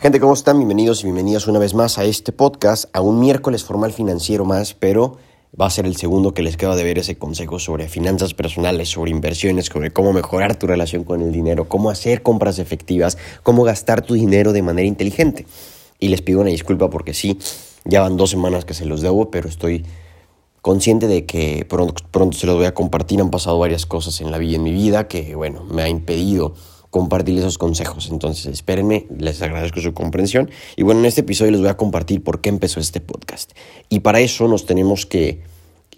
Gente, ¿cómo están? Bienvenidos y bienvenidas una vez más a este podcast, a un miércoles formal financiero más, pero va a ser el segundo que les queda de ver ese consejo sobre finanzas personales, sobre inversiones, sobre cómo mejorar tu relación con el dinero, cómo hacer compras efectivas, cómo gastar tu dinero de manera inteligente. Y les pido una disculpa porque sí, ya van dos semanas que se los debo, pero estoy consciente de que pronto, pronto se los voy a compartir. Han pasado varias cosas en la vida, en mi vida, que bueno, me ha impedido compartir esos consejos. Entonces, espérenme, les agradezco su comprensión. Y bueno, en este episodio les voy a compartir por qué empezó este podcast. Y para eso nos tenemos que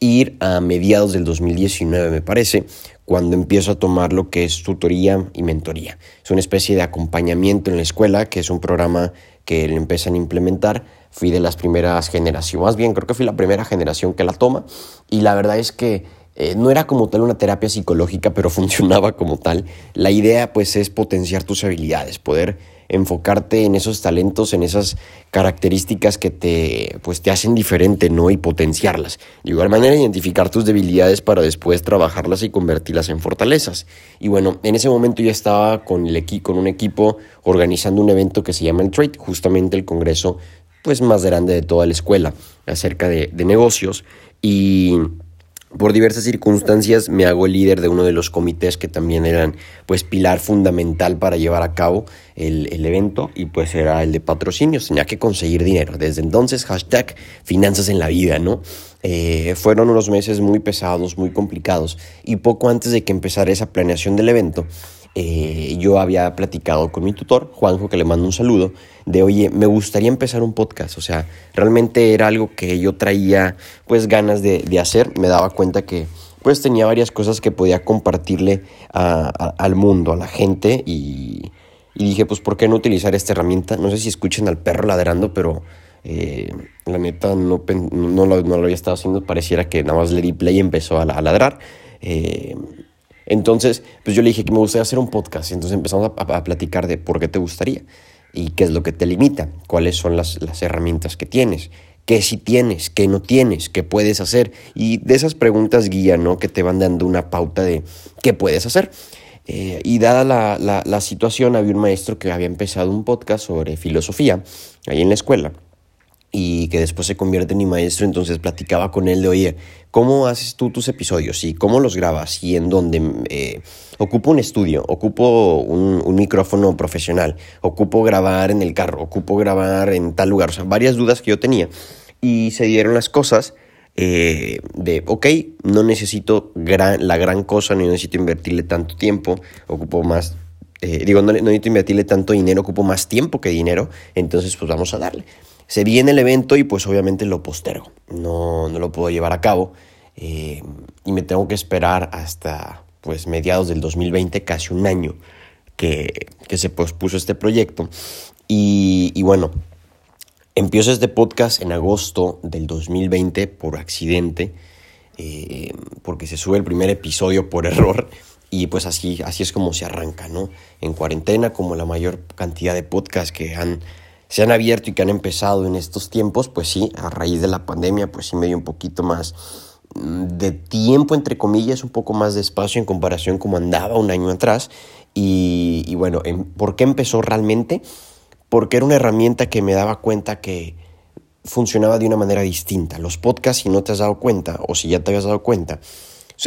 ir a mediados del 2019, me parece, cuando empiezo a tomar lo que es tutoría y mentoría. Es una especie de acompañamiento en la escuela, que es un programa que le empiezan a implementar. Fui de las primeras generaciones, más bien creo que fui la primera generación que la toma. Y la verdad es que eh, no era como tal una terapia psicológica, pero funcionaba como tal. La idea pues es potenciar tus habilidades, poder enfocarte en esos talentos, en esas características que te, pues, te hacen diferente, ¿no? Y potenciarlas. De igual manera, identificar tus debilidades para después trabajarlas y convertirlas en fortalezas. Y bueno, en ese momento ya estaba con, el con un equipo organizando un evento que se llama el Trade, justamente el congreso pues más grande de toda la escuela acerca de, de negocios. Y por diversas circunstancias me hago líder de uno de los comités que también eran pues pilar fundamental para llevar a cabo el, evento y pues era el de patrocinios, tenía que conseguir dinero. Desde entonces hashtag finanzas en la vida, ¿no? Eh, fueron unos meses muy pesados, muy complicados y poco antes de que empezara esa planeación del evento, eh, yo había platicado con mi tutor, Juanjo, que le mando un saludo, de oye, me gustaría empezar un podcast. O sea, realmente era algo que yo traía pues ganas de, hacer. Me daba cuenta que pues tenía varias cosas que podía compartirle al mundo, a la gente y, dije pues ¿por qué no utilizar esta herramienta? No sé si escuchen al perro ladrando, pero eh, la neta no, no, lo, había estado haciendo, pareciera que nada más le di play y empezó a, ladrar. Eh, entonces, pues yo le dije que me gustaría hacer un podcast. Y entonces empezamos a, platicar de por qué te gustaría y qué es lo que te limita, cuáles son las, herramientas que tienes, qué sí tienes, qué no tienes, qué puedes hacer. Y de esas preguntas guía, ¿no? Que te van dando una pauta de qué puedes hacer. Eh, y dada la, la, la situación, había un maestro que había empezado un podcast sobre filosofía ahí en la escuela y que después se convierte en mi maestro, entonces platicaba con él de, oye, ¿cómo haces tú tus episodios? ¿Y cómo los grabas? ¿Y en dónde? Eh, ocupo un estudio, ocupo un, micrófono profesional, ocupo grabar en el carro, ocupo grabar en tal lugar, o sea, varias dudas que yo tenía. Y se dieron las cosas eh, de, ok, no necesito gran, la gran cosa, no necesito invertirle tanto tiempo, ocupo más eh, digo, no, no, necesito invertirle tanto dinero, ocupo más tiempo que dinero, entonces pues vamos a darle se viene el evento y pues obviamente lo postergo, no, no lo puedo llevar a cabo eh, y me tengo que esperar hasta pues mediados del 2020, casi un año que, se pospuso este proyecto y, bueno, empiezo este podcast en agosto del 2020 por accidente, eh, porque se sube el primer episodio por error y pues así, así es como se arranca, ¿no? En cuarentena, como la mayor cantidad de podcasts que han se han abierto y que han empezado en estos tiempos, pues sí, a raíz de la pandemia, pues sí me dio un poquito más mm, de tiempo, entre comillas, un poco más de espacio en comparación como andaba un año atrás. Y, bueno, ¿por qué empezó realmente? Porque era una herramienta que me daba cuenta que funcionaba de una manera distinta. Los podcasts, si no te has dado cuenta, o si ya te habías dado cuenta,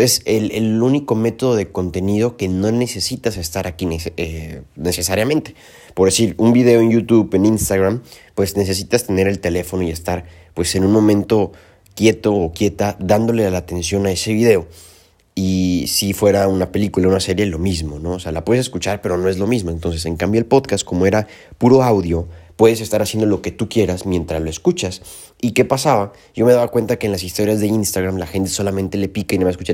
es el, el único método de contenido que no necesitas estar aquí eh, necesariamente. Por decir, un video en YouTube, en Instagram, pues necesitas tener el teléfono y estar pues en un momento quieto o quieta dándole la atención a ese video. Y si fuera una película, una serie, lo mismo, ¿no? O sea, la puedes escuchar, pero no es lo mismo. Entonces, en cambio, el podcast, como era puro audio, puedes estar haciendo lo que tú quieras mientras lo escuchas. ¿Y qué pasaba? Yo me daba cuenta que en las historias de Instagram la gente solamente le pica y no me escucha.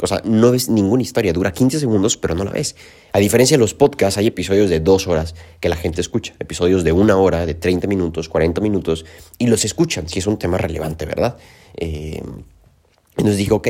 O sea, no ves ninguna historia, dura 15 segundos, pero no la ves. A diferencia de los podcasts, hay episodios de dos horas que la gente escucha, episodios de una hora, de 30 minutos, 40 minutos, y los escuchan, si es un tema relevante, ¿verdad? Eh, entonces dije, ok,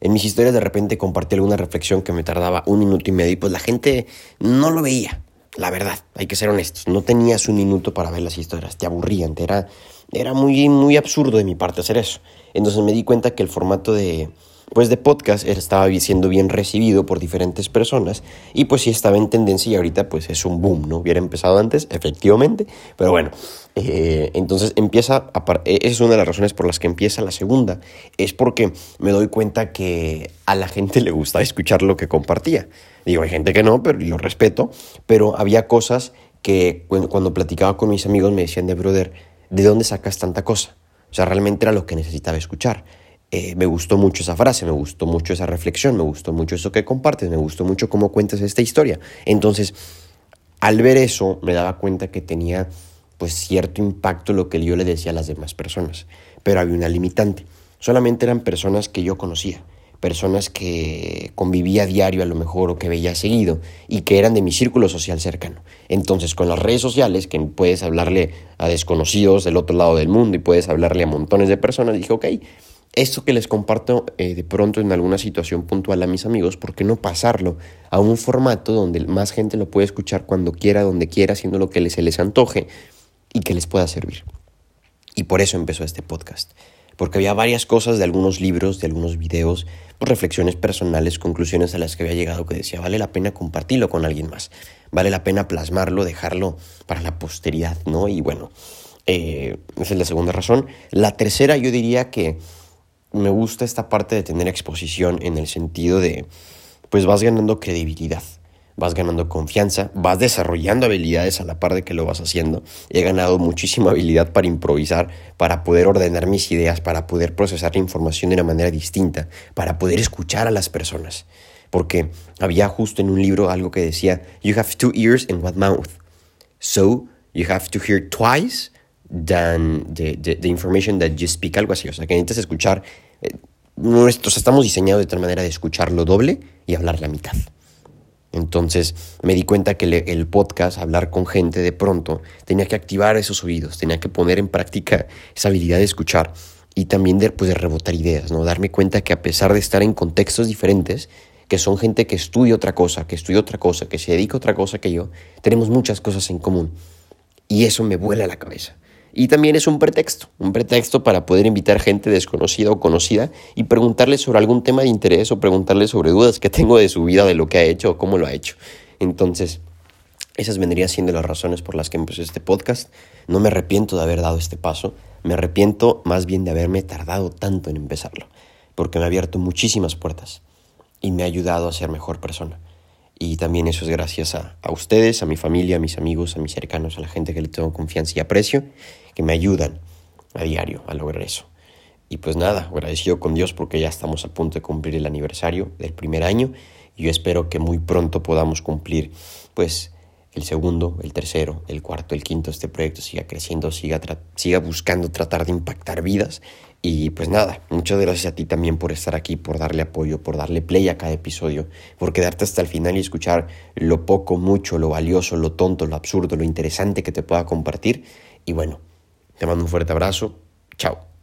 en mis historias de repente compartí alguna reflexión que me tardaba un minuto y medio y pues la gente no lo veía. La verdad, hay que ser honestos. No tenías un minuto para ver las historias, te aburrían, era, era muy, muy absurdo de mi parte hacer eso. Entonces me di cuenta que el formato de, pues de podcast estaba siendo bien recibido por diferentes personas y pues sí estaba en tendencia y ahorita pues es un boom, ¿no? Hubiera empezado antes, efectivamente, pero bueno, eh, entonces empieza, a, esa es una de las razones por las que empieza la segunda, es porque me doy cuenta que a la gente le gusta escuchar lo que compartía. Digo, hay gente que no, pero lo respeto, pero había cosas que cuando platicaba con mis amigos me decían de brother, ¿de dónde sacas tanta cosa? O sea, realmente era lo que necesitaba escuchar. Eh, me gustó mucho esa frase, me gustó mucho esa reflexión, me gustó mucho eso que compartes, me gustó mucho cómo cuentas esta historia. Entonces, al ver eso, me daba cuenta que tenía pues cierto impacto lo que yo le decía a las demás personas, pero había una limitante. Solamente eran personas que yo conocía, personas que convivía a diario a lo mejor o que veía seguido y que eran de mi círculo social cercano. Entonces, con las redes sociales, que puedes hablarle a desconocidos del otro lado del mundo y puedes hablarle a montones de personas, dije, ok, esto que les comparto eh, de pronto en alguna situación puntual a mis amigos, ¿por qué no pasarlo a un formato donde más gente lo puede escuchar cuando quiera, donde quiera, haciendo lo que se les antoje y que les pueda servir? Y por eso empezó este podcast, porque había varias cosas de algunos libros, de algunos videos, reflexiones personales, conclusiones a las que había llegado que decía, vale la pena compartirlo con alguien más, vale la pena plasmarlo, dejarlo para la posteridad, ¿no? Y bueno, eh, esa es la segunda razón. La tercera yo diría que me gusta esta parte de tener exposición en el sentido de, pues vas ganando credibilidad, vas ganando confianza, vas desarrollando habilidades a la par de que lo vas haciendo. He ganado muchísima habilidad para improvisar, para poder ordenar mis ideas, para poder procesar la información de una manera distinta, para poder escuchar a las personas. Porque había justo en un libro algo que decía, You have two ears and one mouth. So you have to hear twice than the, the, information that you speak, algo así. O sea, que necesitas escuchar. Eh, nuestros estamos diseñados de tal manera de escuchar lo doble y hablar la mitad. Entonces me di cuenta que el podcast, hablar con gente de pronto, tenía que activar esos oídos, tenía que poner en práctica esa habilidad de escuchar y también de, pues, de rebotar ideas, ¿no? darme cuenta que a pesar de estar en contextos diferentes, que son gente que estudia otra cosa, que estudia otra cosa, que se dedica a otra cosa que yo, tenemos muchas cosas en común. Y eso me vuela la cabeza. Y también es un pretexto, un pretexto para poder invitar gente desconocida o conocida y preguntarle sobre algún tema de interés o preguntarle sobre dudas que tengo de su vida, de lo que ha hecho o cómo lo ha hecho. Entonces, esas vendrían siendo las razones por las que empecé este podcast. No me arrepiento de haber dado este paso, me arrepiento más bien de haberme tardado tanto en empezarlo, porque me ha abierto muchísimas puertas y me ha ayudado a ser mejor persona. Y también eso es gracias a, ustedes, a mi familia, a mis amigos, a mis cercanos, a la gente que le tengo confianza y aprecio, que me ayudan a diario a lograr eso. Y pues nada, agradecido con Dios porque ya estamos a punto de cumplir el aniversario del primer año y yo espero que muy pronto podamos cumplir pues el segundo, el tercero, el cuarto, el quinto, este proyecto siga creciendo, siga, siga buscando tratar de impactar vidas. Y pues nada, muchas gracias a ti también por estar aquí, por darle apoyo, por darle play a cada episodio, por quedarte hasta el final y escuchar lo poco, mucho, lo valioso, lo tonto, lo absurdo, lo interesante que te pueda compartir. Y bueno, te mando un fuerte abrazo. Chao.